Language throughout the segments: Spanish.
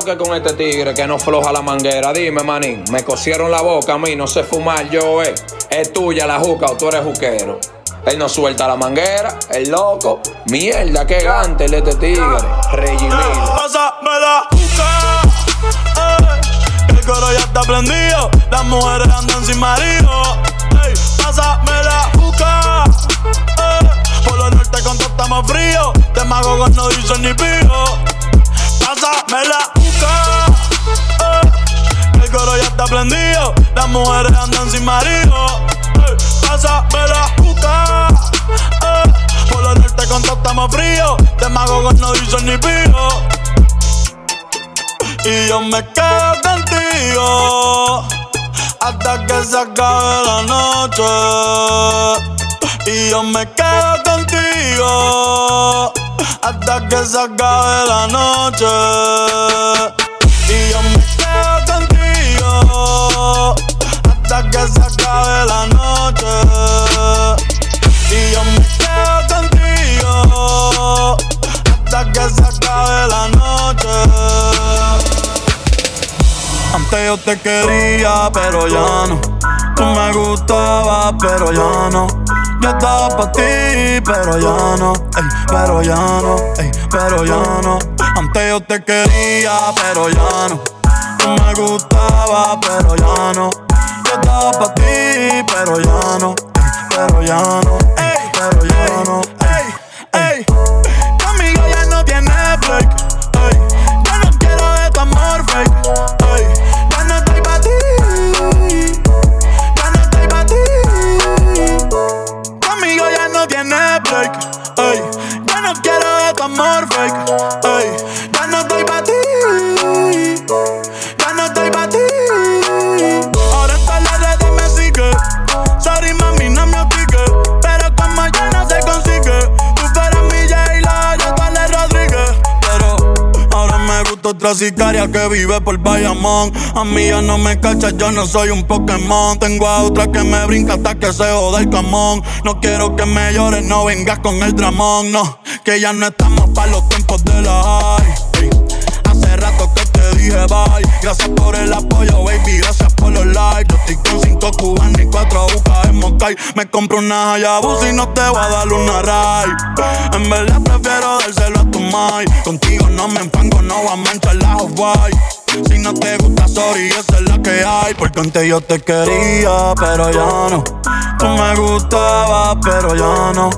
lo que con este tigre que no floja la manguera? Dime, manín, me cosieron la boca a mí, no sé fumar yo, eh. Es tuya la juca o tú eres juquero. Él no suelta la manguera, el loco. Mierda, qué gante el este tigre. Regimil. Pásame la juca. Eh, el coro ya está prendido. Las mujeres andan sin marido. Ey, pásame la juca. Eh, por lo norte con todo estamos fríos. Te mago con no dicen ni pijo me la el coro ya está prendido, las mujeres andan sin marido. Eh, me la busca. Eh, por lo norte con todo estamos fríos, te mago con no dicen ni pijo. Y yo me quedo contigo hasta que se acabe la noche. Y yo me quedo contigo hasta que se acabe la noche. Y yo me quedo contigo hasta que se acabe la noche. Y yo me quedo contigo hasta que se acabe la noche. Antes yo te quería, pero ya no. Tú me gustabas, pero ya no. Yo estaba pa' ti, pero ya no, ey, pero ya no, ey, pero ya no. Antes yo te quería, pero ya no. Tú me gustaba, pero ya no. Yo estaba pa' ti, pero ya no, ey, pero ya no, ey, pero ya no, ey, ey. Conmigo ya no tiene break, ey. Yo no quiero de tu amor fake. Ya no estoy pa' ti. Ya no estoy pa' ti. Ahora en todas las redes me sigue. Sorry, mami, no me obligue. Pero como ya no se consigue. Tú fueras mi J-Lo, yo vale Rodríguez. Pero ahora me gusta otra sicaria que vive por Bayamón. A mí ya no me cachas, yo no soy un Pokémon. Tengo a otra que me brinca hasta que se joda el camón. No quiero que me llores, no vengas con el dramón, no. Que ya no estamos para los tiempos de la Gracias por el apoyo, baby. Gracias por los likes. Yo estoy con cinco cubanos y cuatro bucas en Moncay. Me compro una Hayabusa y no te voy a dar una ray. En verdad prefiero dárselo a tu mai. Contigo no me empango, no voy a manchar la Hawaii. Si no te gusta, sorry, esa es la que hay. Porque antes yo te quería, pero ya no. Tú me gustabas, pero ya no.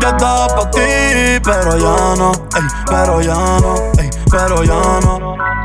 Yo estaba pa' ti, pero ya no. Ey, pero ya no, ey, pero ya no.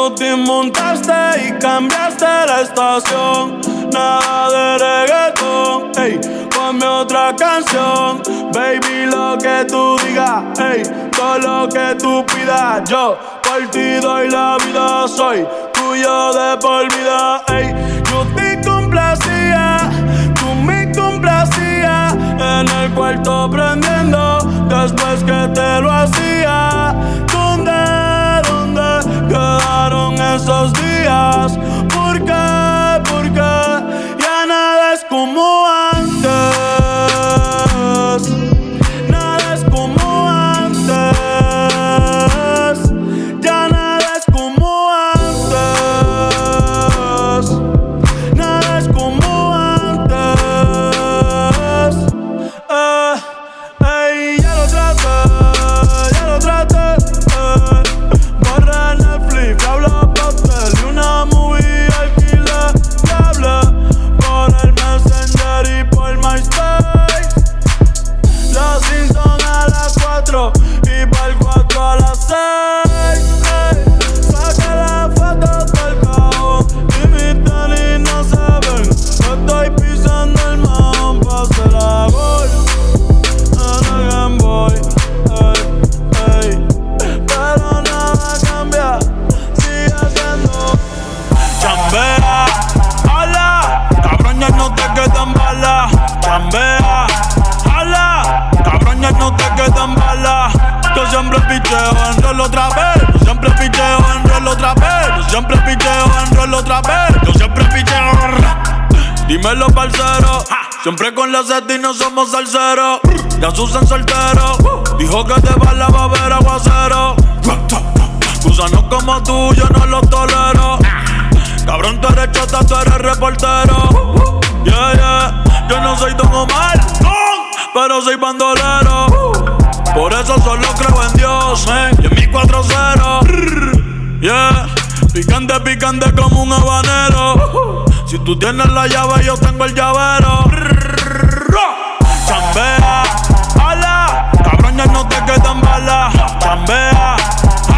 Cuando te montaste y cambiaste la estación, nada de reggaetón, ey, ponme otra canción, baby, lo que tú digas, ey, todo lo que tú pidas, yo por ti doy la vida, soy tuyo de por vida, ey, yo te complacía, tú me complacías, en el cuarto prendiendo, después que te lo hacía, esos días? Susan soltero. Dijo que te va la va a ver aguacero. Gusanos como tú, yo no los tolero. Cabrón, tú eres chota, tú eres reportero. Yeah, yeah. Yo no soy Don Omar, pero soy bandolero. Por eso solo creo en Dios, eh. Y en mi 4-0. Yeah. Picante, picante como un habanero. Si tú tienes la llave, yo tengo el llavero. Chambea,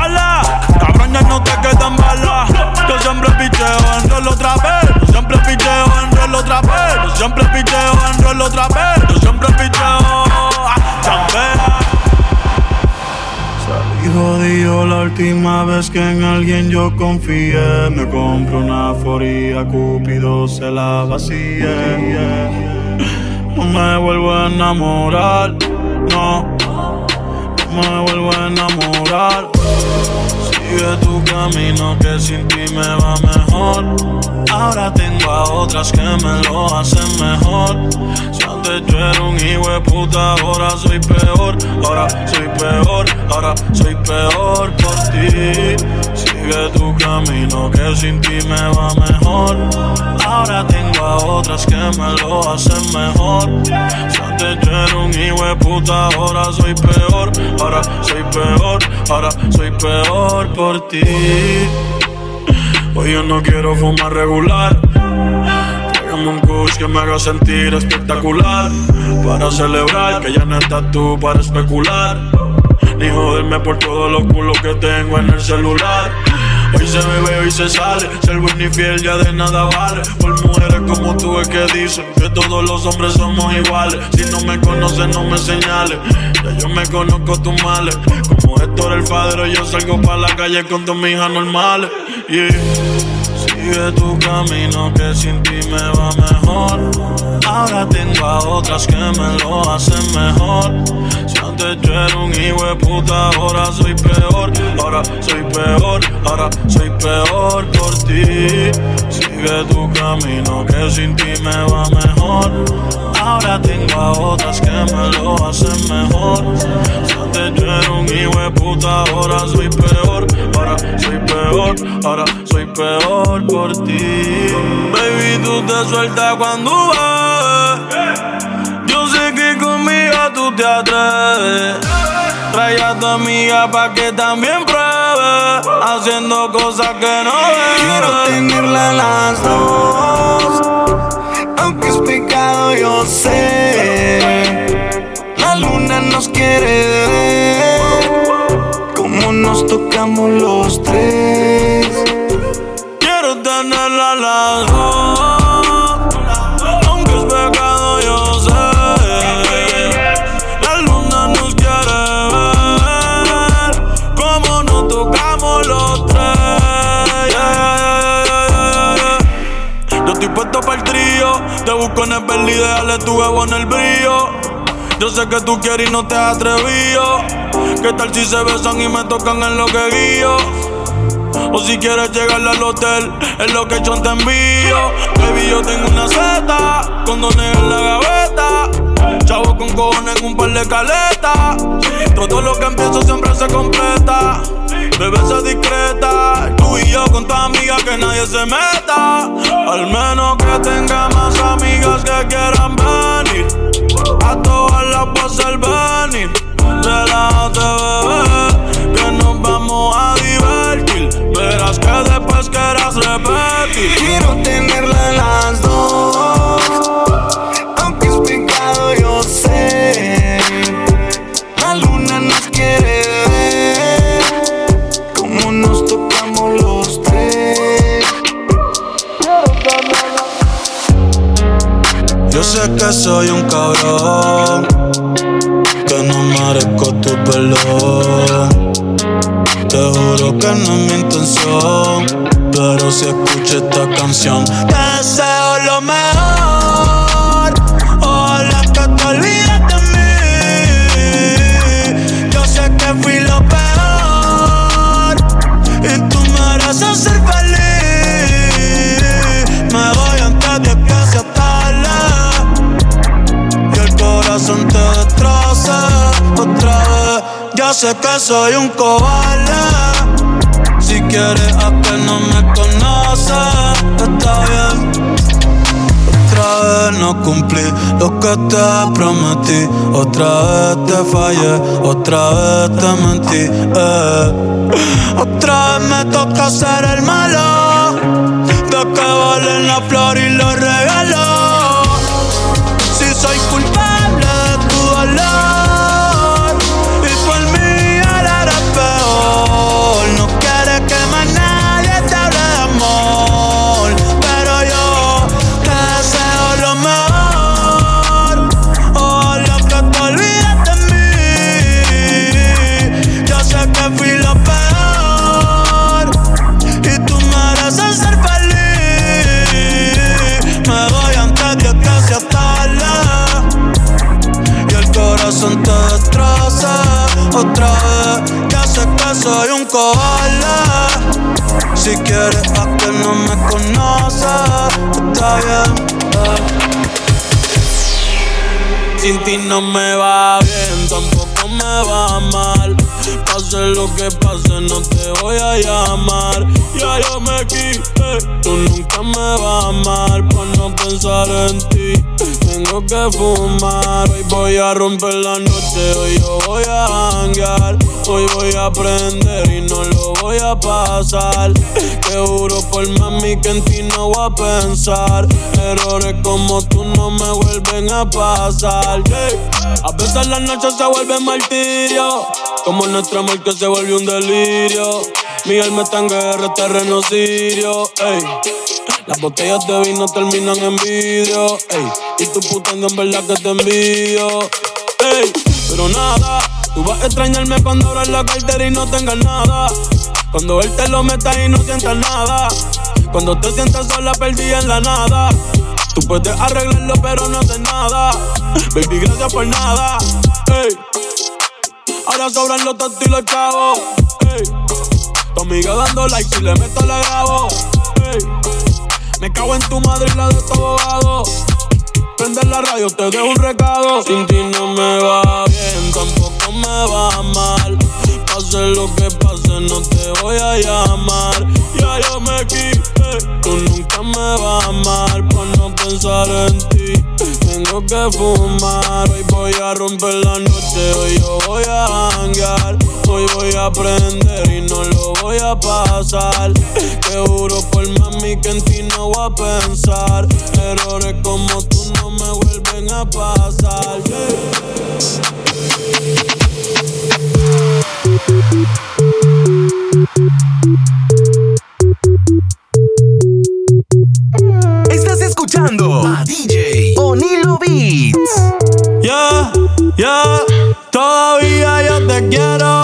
ala. Cabrón, ya no te quedan balas. Yo siempre picheo en rol otra vez. Yo siempre picheo en rol otra vez. Yo siempre picheo en rol otra vez. Yo siempre picheo. Chambea. Salí jodido la última vez que en alguien yo confié. Me compro una foría, Cupido se la vacía. No me vuelvo a enamorar, no. Me vuelvo a enamorar. Sigue tu camino que sin ti me va mejor. Ahora tengo a otras que me lo hacen mejor. Si antes yo era un hijo de puta, ahora soy peor. Ahora soy peor, ahora soy peor por ti. Sigue tu camino que sin ti me va mejor. Ahora tengo a otras que me lo hacen mejor. Si antes yo era un hijo puta, ahora soy peor. Ahora soy peor, ahora soy peor por ti. Hoy yo no quiero fumar regular. Tráigame un kush que me haga sentir espectacular. Para celebrar que ya no estás tú para especular. Ni joderme por todos los culos que tengo en el celular. Hoy se bebe, hoy se sale. Ser buen y fiel ya de nada vale. Por mujeres como tú es que dicen que todos los hombres somos iguales. Si no me conoces, no me señales. Ya yo me conozco tus males. Como Héctor el padre, yo salgo para la calle con dos hijas normales. Yeah. Sigue tu camino que sin ti me va mejor. Ahora tengo a otras que me lo hacen mejor. Antes yo era un hijo puta, ahora soy peor. Ahora soy peor, ahora soy peor por ti. Sigue tu camino que sin ti me va mejor. Ahora tengo a otras que me lo hacen mejor. Antes yo era un hijo puta, ahora soy peor. Ahora soy peor, ahora soy peor por ti. Baby, tú te sueltas cuando vas. Tú te atreves. Trae a tu amiga pa' que también pruebe. Haciendo cosas que no Quiero debe. tenerla las dos. Aunque es pecado, yo sé. La luna nos quiere ver. Como nos tocamos los tres. Quiero tenerla las dos. Busco en el Bentley, déjale tu huevo en el brillo. Yo sé que tú quieres y no te has atrevido. ¿Qué tal si se besan y me tocan en lo que guío? O si quieres llegar al hotel, en lo que yo te envío. Baby, yo tengo una Z, condones en la gaveta. Chavo con cojones un par de caletas. Todo lo que empiezo siempre se completa. Bebé, sé discreta. Y yo con tu amiga que nadie se meta. Al menos que tenga más amigas que quieran venir. A todas las voy a hacer venir. Relájate, bebé, Que soy un cabrón, que no merezco tu perdón. Te juro que no es mi intención, pero si escucho esta canción, deseo lo mejor. Sé que soy un cobarde. Si quieres a que no me conoces, está bien. Otra vez no cumplí lo que te prometí. Otra vez te fallé, otra vez te mentí. Eh. Otra vez me toca ser el malo. De que valen la flor y los regalos. Otra vez. Ya sé que soy un cobarde. Si quieres a que no me conoces, está bien. eh. Sin ti no me va bien, tampoco me va mal. Pase lo que pase, no te voy a llamar. Ya yo me quité, tú nunca me vas a amar. Por no pensar en ti, tengo que fumar. Hoy voy a romper la noche, hoy yo voy a hangar. Hoy voy a aprender y no lo voy a pasar. Te juro por mami que en ti no voy a pensar. Errores como tú no me vuelven a pasar. A veces las noches se vuelven martirio. Como nuestro amor que se volvió un delirio. Mi alma está en guerra, terreno sirio. Ey. Las botellas de vino terminan en vidrio. Ey. Y tu putando en verdad que te envío. Ey. Pero nada, tú vas a extrañarme cuando abras la cartera y no tengas nada. Cuando él te lo meta y no sientas nada. Cuando te sientas sola, perdida en la nada. Tú puedes arreglarlo, pero no haces nada. Baby, gracias por nada. Ey. Ahora sobran los tontos y los chavos. Ey. Tu amiga dando like, si le meto la grabo. Ey. Me cago en tu madre y la de tu abogado. Prende la radio, te dejo un recado. Sin ti no me va bien, tampoco me va mal. Pase lo que pase, no te voy a llamar. Ya yo me quité, tú nunca me vas a amar. Por no pensar en ti, tengo que fumar. Hoy voy a romper la noche, hoy yo voy a hangar. Hoy voy a aprender y no lo voy a pasar. Te juro por mami que en ti no voy a pensar. Errores como tú no me vuelven a pasar. DJ Onilo Beats. Ya, ya, todavía yo te quiero.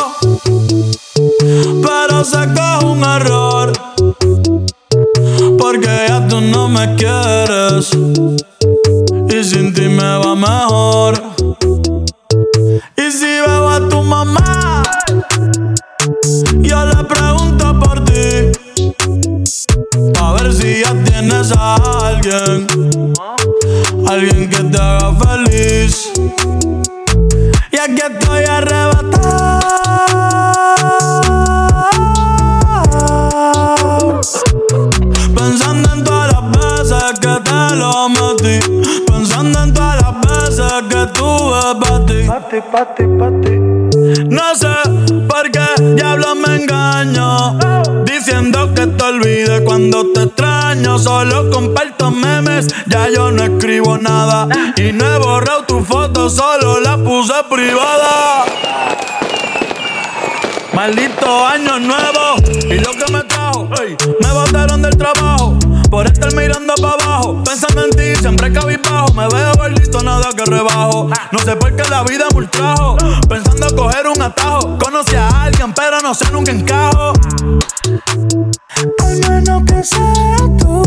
Pero sé que es un error. Porque ya tú no me quieres. Y sin ti me va mejor. Solo comparto memes, ya yo no escribo nada. Y no he borrado tu foto, solo la puse privada. Maldito año nuevo y lo que me trajo. me botaron del trabajo estar mirando para abajo. Pensando en ti, siempre cabizbajo. Me veo listo, nada que rebajo. No sé por qué la vida me ultrajo. Pensando coger un atajo. Conocí a alguien, pero no sé nunca encajo. Al menos que sea tú.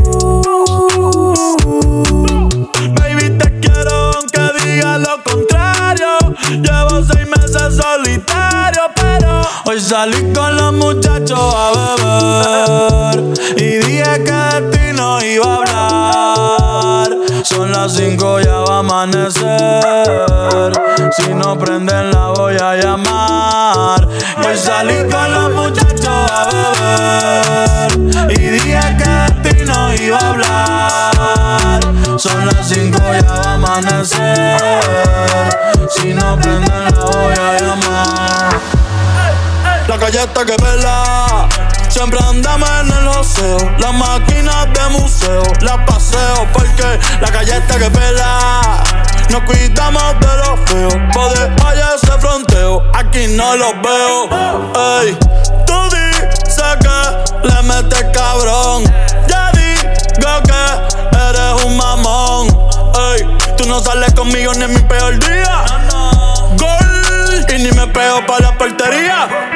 Baby, te quiero aunque diga lo contrario. Llevo seis meses solitario, pero hoy salí con los muchachos a beber. Y dije Son las cinco, ya va a amanecer. Si no prenden la voy a llamar. Voy a salir con los muchachos a beber. Y dije que de ti no iba a hablar. Son las cinco, ya va a amanecer. Si no prenden la voy a llamar. La calle está que vela. Siempre andamos en el oseo. Las máquinas de museo las paseo porque la calle está que pela. Nos cuidamos de los feos. Poder allá ese fronteo. Aquí no los veo. Ey, tú dices que le metes cabrón. Ya digo que eres un mamón. Ey, tú no sales conmigo ni en mi peor día. Gol y ni me pego para la portería.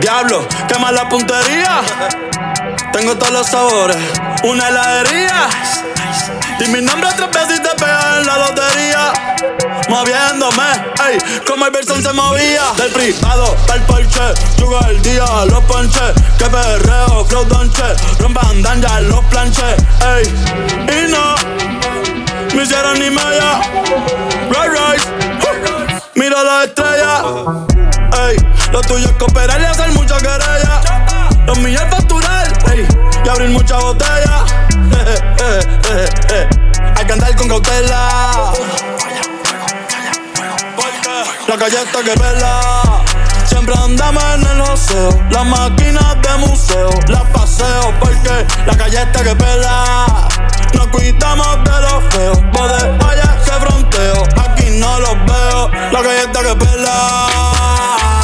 Diablo, quema la puntería. Tengo todos los sabores, una heladería. Y mi nombre tres veces te pega en la lotería. Moviéndome, ey, como el Verson se movía. Del privado, del porche, jugo el día, los ponches. Que perreo, flow donche, rompan ya los planches, ey. Y no, me hicieron ni media. Right, right, mira la estrella. Lo tuyo es cooperar y hacer mucha querella. Los míos es facturar, y abrir mucha botella. Hay que andar con cautela. La calle está que vela. Siempre andamos en el oseo. Las máquinas de museo las paseo porque la calle está que pela. Nos cuidamos de los feos. Poder allá ese fronteo. Aquí no los veo. La calle está que pela.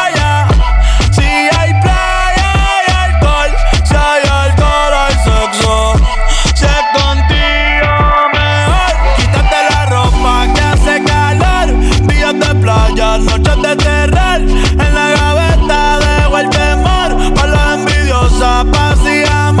Envidiosa, paz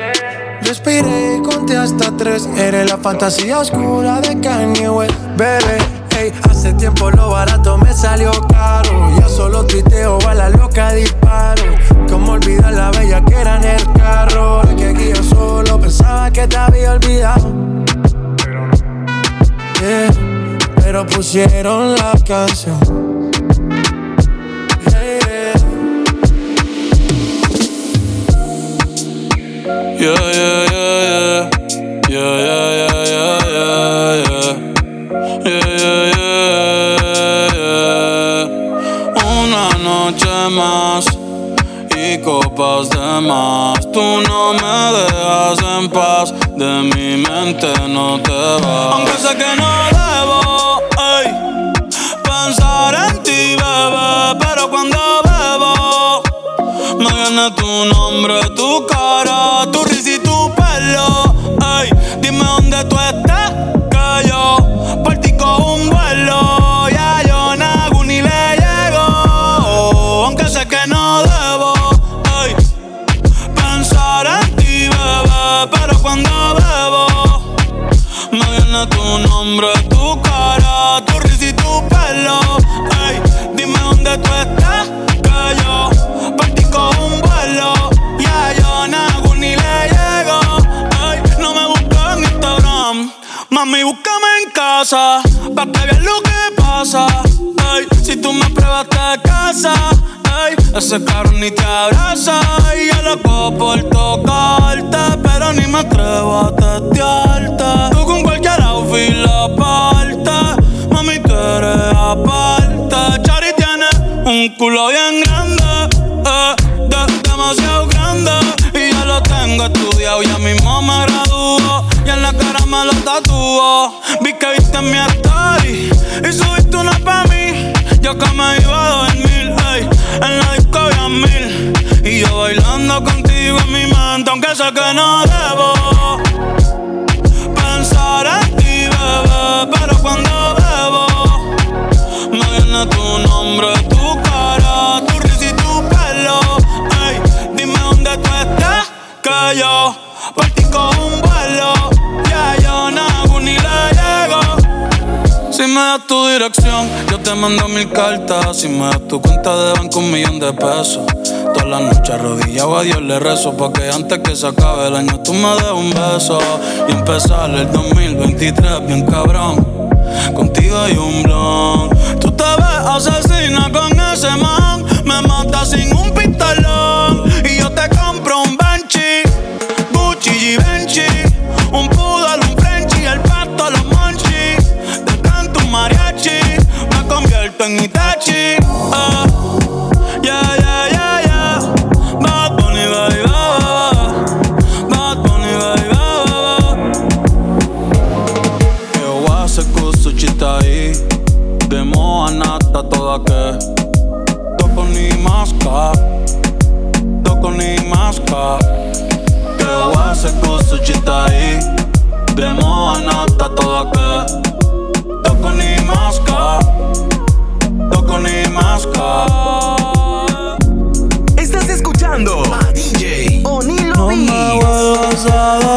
Respiré y conté hasta tres. Eres la fantasía oscura de Kanye West, bebé. Ey, hace tiempo lo barato me salió caro. Ya solo tuiteo a la loca disparo. Como olvidar la bella que era en el carro. Que aquí yo solo pensaba que te había olvidado. Yeah, pero pusieron la canción. Yeah. Yeah, yeah, yeah, yeah. Yeah, yeah, yeah, yeah, yeah, yeah. Yeah, yeah, yeah. Una noche más y copas de más. Tú no me dejas en paz, de mi mente no te vas. Aunque sé que no debo tu nombre, tu cara, tu risa y tu pelo. Ey, dime dónde tú estás, casa, pa' que lo que pasa. Ey, si tú me pruebas te casa, ey, ese carro ni te abraza. Y yo loco por tocarte, pero ni me atrevo a testearte. Tú con cualquier outfit la parte, mami, tú eres aparte. Chari tiene un culo bien grande, eh, de- demasiado grande. Y ya lo tengo estudiado, ya mismo me graduó. En la cara me lo tatuó. Vi que viste mi story y subiste una pa' mí. Yo que me iba a dormir, ey, en la disco había mil. Y yo bailando contigo en mi mente, aunque sé que no debo pensar en ti, bebé. Pero cuando bebo, me viene tu nombre, tu cara, tu risa y tu pelo. Ey, dime dónde tú estás, que yo me das tu dirección, yo te mando mil cartas. Si me das tu cuenta de banco, un millón de pesos. Todas las noches arrodillado a Dios le rezo. Porque antes que se acabe el año, tú me des un beso. Y empezar el 2023 bien cabrón. Contigo hay un blon. Tú te ves asesina con ese man. Me mata sin un en Itachi.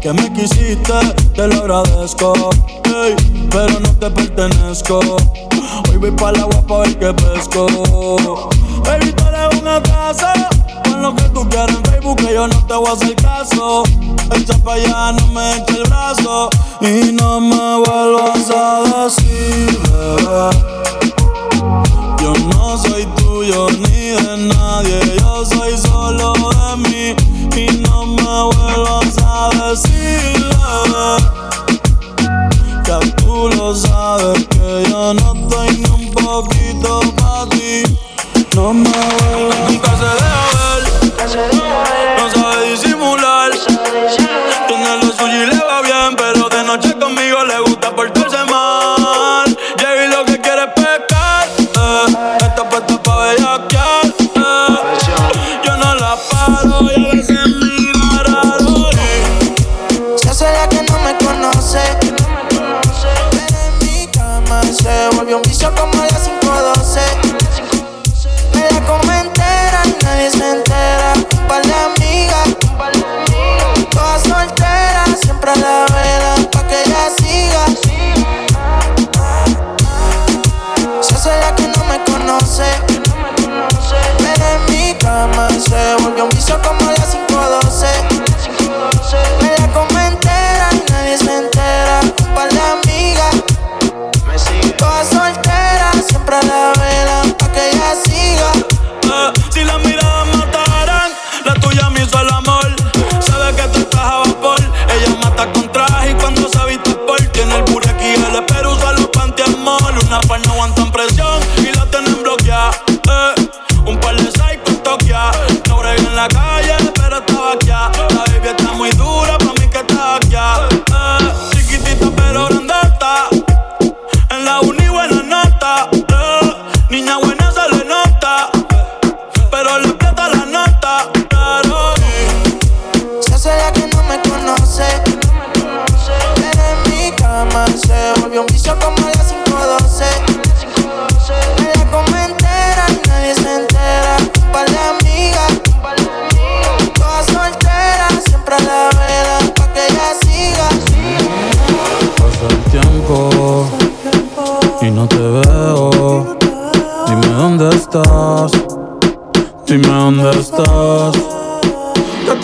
Que me quisiste, te lo agradezco. Ey, pero no te pertenezco. Hoy voy para el agua pa' ver que pesco. Baby, tú eres un atraso. Pon lo que tú quieras en Facebook que yo no te voy a hacer caso. Echa pa' allá, no me eche el brazo. Y no me vuelvas a decir, bebé. Yo no soy tuyo ni de nadie,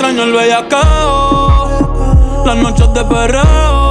extraño el bellacao. Las noches de perreo.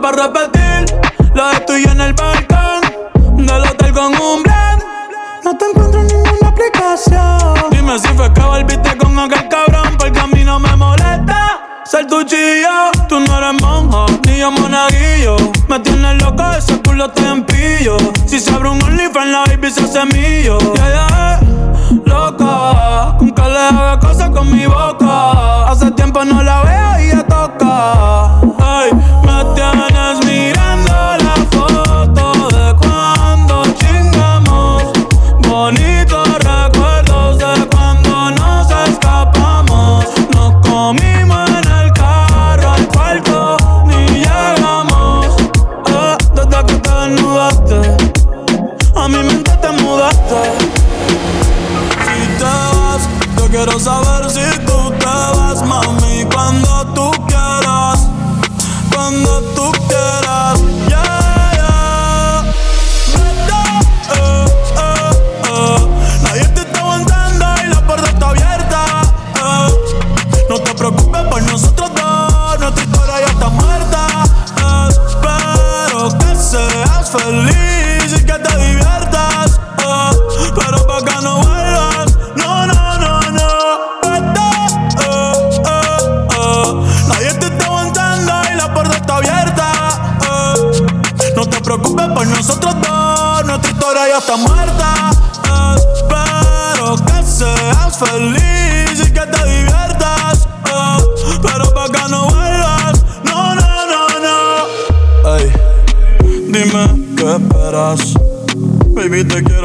Estoy para repetir lo de tuyo en el balcón del hotel con un blend. No te encuentro en ninguna aplicación. Dime si fue que volviste con aquel cabrón, porque a mí no me molesta. Ser tu chillo, tú no eres monja, ni yo monaguillo. Me tienes loco, ese culo te empillo. Si se abre un OnlyFans, la baby se hace mío. Yeah, yeah, loca, con que le haga cosas con mi boca. Hace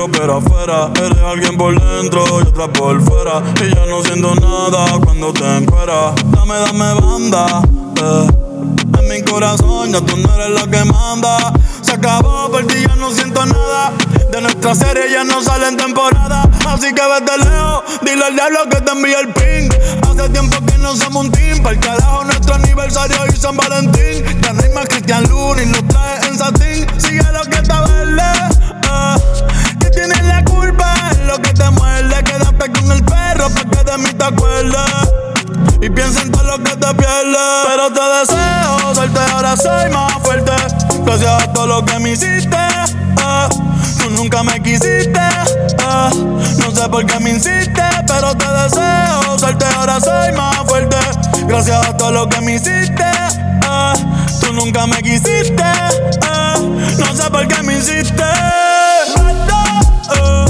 Te quiero pero afuera Eres alguien por dentro y otra por fuera. Y ya no siento nada cuando te encueras Dame, dame banda, eh. En mi corazón ya tú no eres la que manda. Se acabó, por ti ya no siento nada. De nuestra serie ya no sale en temporada. Así que vete lejos, dile al diablo que te envíe el ping. Hace tiempo que no somos un team Para el carajo nuestro aniversario y San Valentín. Ya no hay más Cristian Luna y nos trae en satín. Sigue lo que está verde. Que tienes la culpa lo que te muerde Quédate con el perro pa' que de mí te acuerdes y piensa en todo lo que te pierdes Pero te deseo suerte, ahora soy más fuerte Gracias a todo lo que me hiciste eh. Tú nunca me quisiste eh. No sé por qué me insiste Pero te deseo suerte, ahora soy más fuerte Gracias a todo lo que me hiciste eh. Tú nunca me quisiste. No sé por qué me hiciste Eh,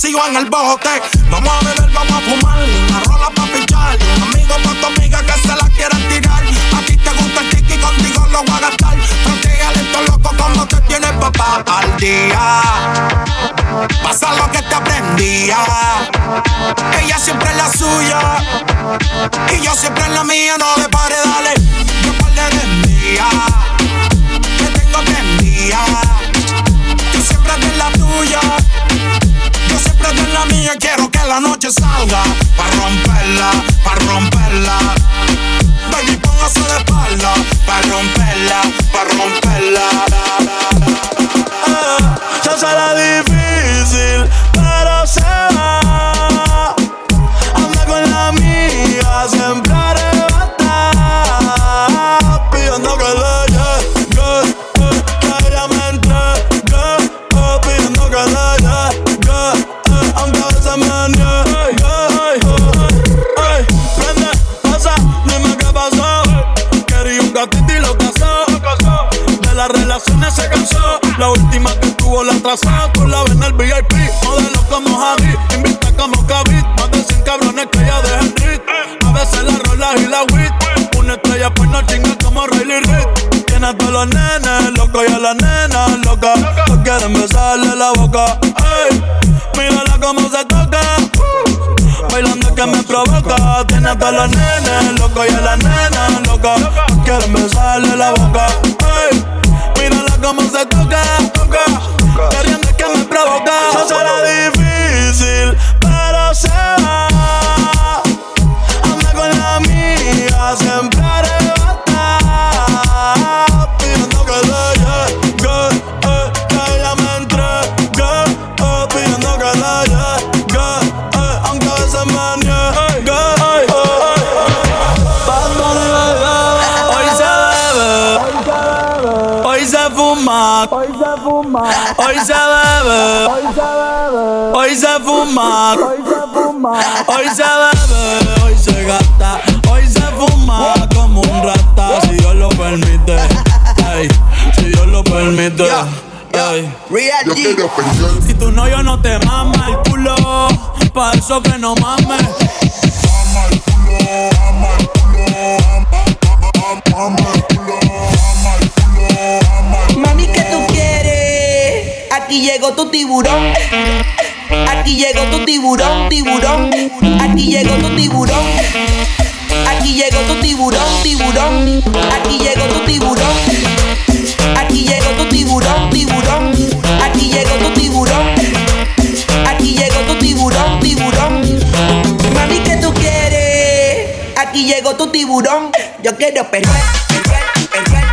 amanecidos en el bote. Vamos a beber, vamos a fumar. Una rola pa' pichar. Amigo pa' tu amiga que se la quieran tirar. A ti te gusta el tiki, contigo lo voy a gastar. Protégale esto loco como te tienes papá al día. Pasa lo que te aprendía. Ella siempre es la suya. Y yo siempre en la mía. No le pare, dale. Yo par de envía. Te tengo prendida. Quiero que la noche salga. Pa' romperla, pa' romperla. Baby, póngase de espalda. Pa' romperla, pa' romperla. La última que tuvo la atrasó. Tú la ves en el VIP. Modelo como Javi. Invita como Kavit. Más de 100 cabrones que ya dejan rit. A veces la rola y la wit. Una estrella pues no chinga como Riley Reid. Tiene a todos los nenes loco y a la nena loca. No quieren besarle la boca. Ey, mírala cómo se toca. Bailando que me provoca Tiene a todos los nenes loco y a la nena loca Quieren besarle la boca Ey, mírala cómo se fuma Hoy se bebe Hoy se gasta Hoy se fuma como un rata Si Dios lo permite Ey, Si Dios lo permite Ey. Yo quiero. Si tu novio no te mama el culo, pa' eso que no mames. El culo, ama el culo, ama, ama el culo, ama el culo, Mami, ¿qué tú quieres? Aquí llegó tu tiburón. Aquí llegó tu tiburón, tiburón. Aquí llegó tu tiburón. Aquí llegó tu tiburón, tiburón. Aquí llegó tu tiburón. Aquí llegó tu tiburón, tiburón. Aquí llegó tu tiburón. Aquí llegó tu tiburón, tiburón. Mami, ¿qué tú quieres? Aquí llegó tu tiburón. Yo quiero perder, perder, perder.